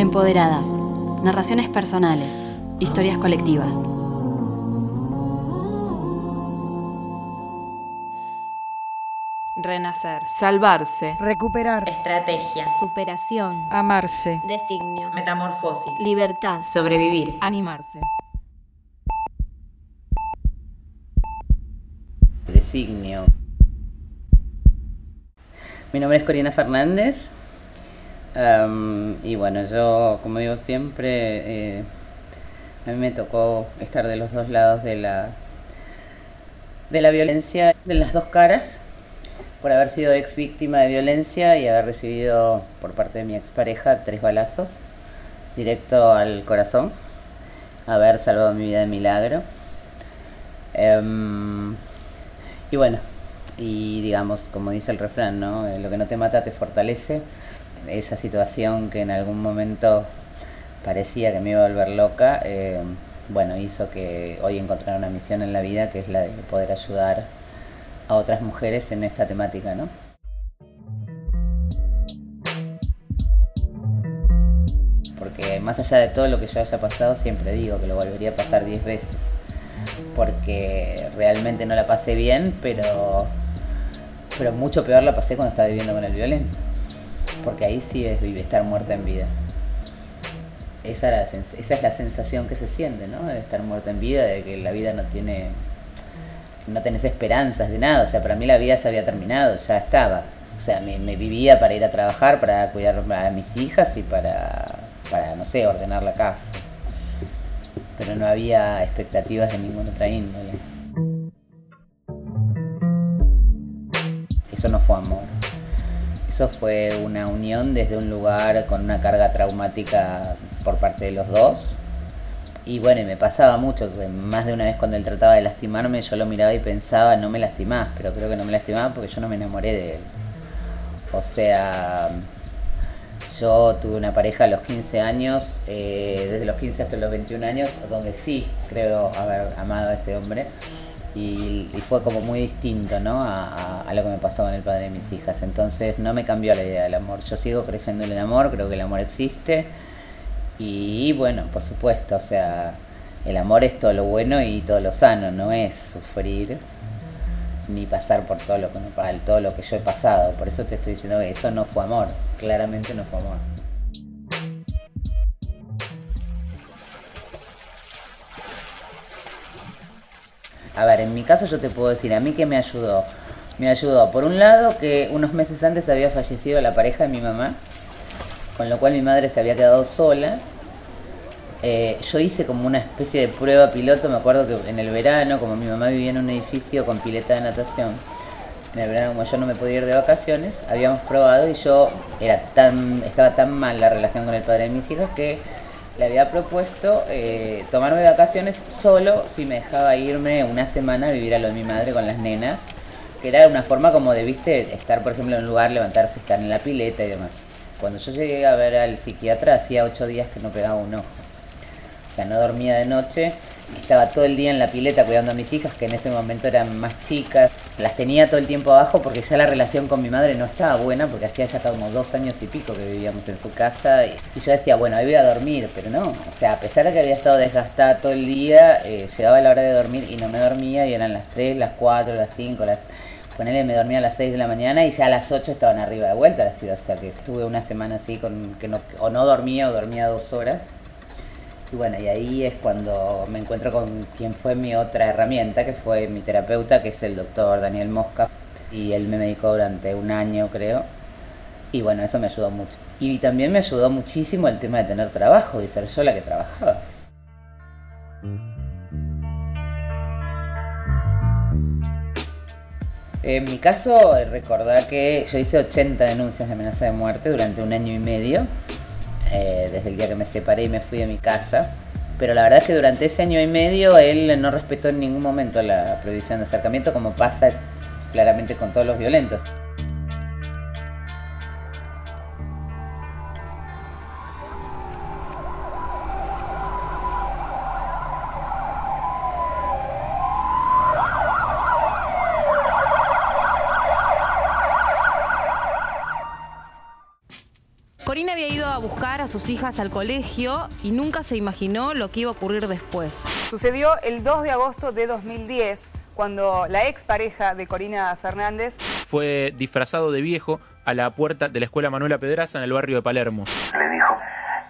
Empoderadas. Narraciones personales. Historias colectivas. Renacer. Salvarse. Recuperar. Estrategia. Superación. Amarse. Designio. Metamorfosis. Libertad. Sobrevivir. Animarse. Designio. Mi nombre es Corina Fernández. Am, y bueno, yo, como digo siempre, eh, a mí me tocó estar de los dos lados de la, de la violencia, de las dos caras, por haber sido ex víctima de violencia y haber recibido por parte de mi expareja tres balazos directo al corazón, haber salvado mi vida de milagro. Em, y bueno, y digamos, como dice el refrán, ¿no? Eh, Lo que no te mata te fortalece. Esa situación que en algún momento parecía que me iba a volver loca, eh, bueno, hizo que hoy encontrara una misión en la vida que es la de poder ayudar a otras mujeres en esta temática, ¿no? Porque más allá de todo lo que yo haya pasado, siempre digo que lo volvería a pasar 10 veces. Porque realmente no la pasé bien, pero, pero mucho peor la pasé cuando estaba viviendo con el violento. Porque ahí sí es vivir, estar muerta en vida. Esa, es la sensación que se siente, ¿no? De estar muerta en vida, de que la vida no tiene. no tenés esperanzas de nada. O sea, para mí la vida se había terminado, ya estaba. O sea, me, me vivía para ir a trabajar, para cuidar a mis hijas y para, para, no sé, ordenar la casa. Pero no había expectativas de ninguna otra índole. Eso no fue amor. Eso fue una unión desde un lugar con una carga traumática por parte de los dos. Y bueno, y me pasaba mucho, que más de una vez cuando él trataba de lastimarme, yo lo miraba y pensaba, no me lastimás, pero creo que no me lastimaba porque yo no me enamoré de él. O sea, yo tuve una pareja a los 15 años, eh, desde los 15 hasta los 21 años, donde sí creo haber amado a ese hombre. Y, y fue como muy distinto ¿no? a, lo que me pasó con el padre de mis hijas. Entonces no me cambió la idea del amor. Yo sigo creyendo en el amor, creo que el amor existe. Y bueno, por supuesto, o sea, el amor es todo lo bueno y todo lo sano, no es sufrir ni pasar por todo lo que, todo lo que yo he pasado. Por eso te estoy diciendo que eso no fue amor, claramente no fue amor. A ver, en mi caso yo te puedo decir, a mí que me ayudó. Me ayudó, por un lado, que unos meses antes había fallecido la pareja de mi mamá, con lo cual mi madre se había quedado sola. Eh, yo hice como una especie de prueba piloto, me acuerdo que en el verano, como mi mamá vivía en un edificio con pileta de natación, en el verano como yo no me podía ir de vacaciones, habíamos probado y yo era tan, estaba tan mal la relación con el padre de mis hijas que le había propuesto eh, tomarme vacaciones solo si me dejaba irme una semana a vivir a lo de mi madre con las nenas, que era una forma como de, viste, estar por ejemplo en un lugar, levantarse, estar en la pileta y demás. Cuando yo llegué a ver al psiquiatra hacía ocho días que no pegaba un ojo. O sea, no dormía de noche, estaba todo el día en la pileta cuidando a mis hijas, que en ese momento eran más chicas. Las tenía todo el tiempo abajo porque ya la relación con mi madre no estaba buena, porque hacía ya como dos años y pico que vivíamos en su casa. Y, yo decía, bueno, ahí voy a dormir, pero no. O sea, a pesar de que había estado desgastada todo el día, eh, llegaba la hora de dormir y no me dormía, y eran las 3, las 4, las 5, las... Ponele, me dormía a las 6 de la mañana y ya a las 8 estaban arriba de vuelta las chicas. O sea, que estuve una semana así con que no, o no dormía o dormía dos horas. Y bueno, y ahí es cuando me encuentro con quien fue mi otra herramienta, que fue mi terapeuta, que es el doctor Daniel Mosca. Y él me medicó durante un año, creo. Y bueno, eso me ayudó mucho. Y también me ayudó muchísimo el tema de tener trabajo y ser yo la que trabajaba. En mi caso, recordar que yo hice 80 denuncias de amenaza de muerte durante un año y medio, eh, desde el día que me separé y me fui a mi casa. Pero la verdad es que durante ese año y medio él no respetó en ningún momento la prohibición de acercamiento, como pasa claramente con todos los violentos. Corina había ido a buscar a sus hijas al colegio y nunca se imaginó lo que iba a ocurrir después. Sucedió el 2 de agosto de 2010 cuando la expareja de Corina Fernández fue disfrazado de viejo a la puerta de la escuela Manuela Pedraza en el barrio de Palermo. Le dijo,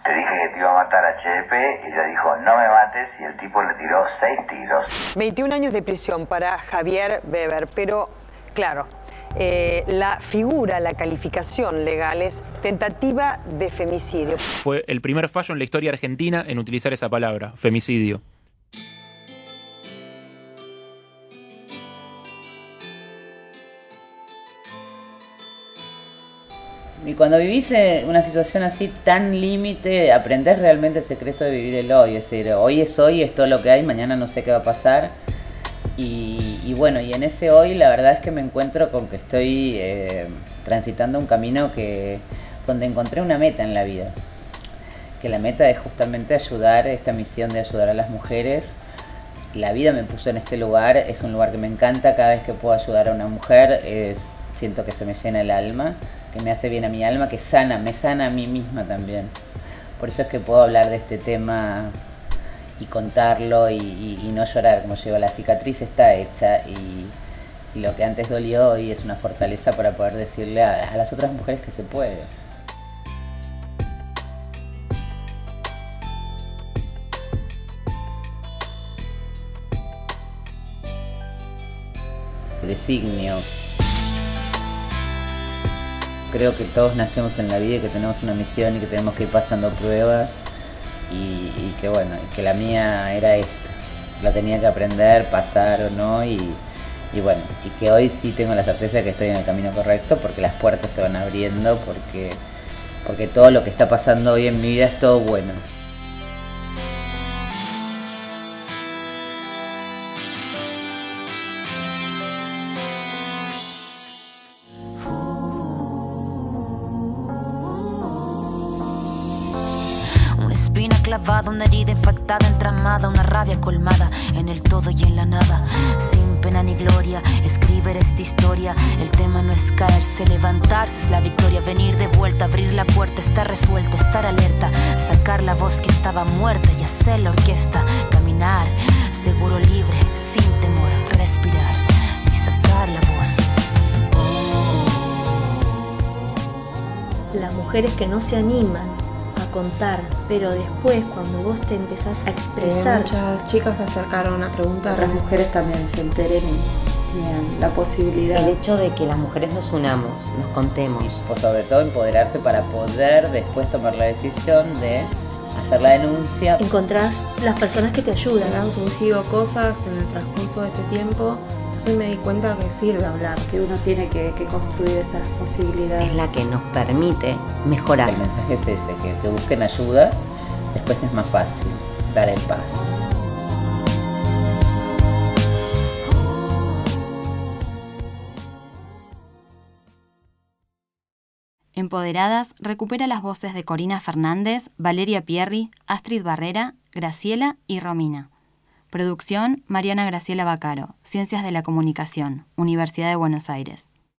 te dije que te iba a matar a Chepe, y ella dijo, no me mates, y el tipo le tiró seis tiros. 21 años de prisión para Javier Weber, pero claro, eh, la figura, la calificación legal es tentativa de femicidio. Fue el primer fallo en la historia argentina en utilizar esa palabra, femicidio. Y cuando vivís una situación así tan límite, aprendés realmente el secreto de vivir el hoy. Es decir, hoy es hoy, es todo lo que hay, mañana no sé qué va a pasar. Y, bueno, y en ese hoy la verdad es que me encuentro con que estoy eh, transitando un camino que donde encontré una meta en la vida. Que la meta es justamente ayudar, esta misión de ayudar a las mujeres. La vida me puso en este lugar, es un lugar que me encanta, cada vez que puedo ayudar a una mujer siento que se me llena el alma que me hace bien a mi alma, que sana, me sana a mí misma también. Por eso es que puedo hablar de este tema y contarlo y, no llorar, como llevo la cicatriz está hecha y, lo que antes dolió hoy es una fortaleza para poder decirle a, a las otras mujeres que se puede. Designio creo que todos nacemos en la vida y que tenemos una misión y que tenemos que ir pasando pruebas y, que bueno, que la mía era esta. La tenía que aprender, pasar o no y, y, bueno, y que hoy sí tengo la certeza de que estoy en el camino correcto porque las puertas se van abriendo, porque, porque todo lo que está pasando hoy en mi vida es todo bueno. Clavada, una herida infectada, entramada, una rabia colmada en el todo y en la nada. Sin pena ni gloria, escribir esta historia. El tema no es caerse, levantarse es la victoria. Venir de vuelta, abrir la puerta, estar resuelta, estar alerta. Sacar la voz que estaba muerta y hacer la orquesta. Caminar, seguro libre, sin temor, respirar y sacar la voz. Las mujeres que no se animan contar, pero después cuando vos te empezás a expresar... muchas chicas se acercaron a preguntar. Otras mujeres también se enteren y la posibilidad. El hecho de que las mujeres nos unamos, nos contemos. Y sobre todo empoderarse para poder después tomar la decisión de hacer la denuncia. Encontrás las personas que te ayudan. Han surgido cosas en el transcurso de este tiempo entonces me di cuenta que sirve hablar. Que uno tiene que, construir esas posibilidades. Es la que nos permite mejorar. El mensaje es ese, que, que busquen ayuda, después es más fácil dar el paso. Empoderadas recupera las voces de Corina Fernández, Valeria Pierri, Astrid Barrera, Graciela y Romina. Producción Mariana Graciela Bacaro, Ciencias de la Comunicación, Universidad de Buenos Aires.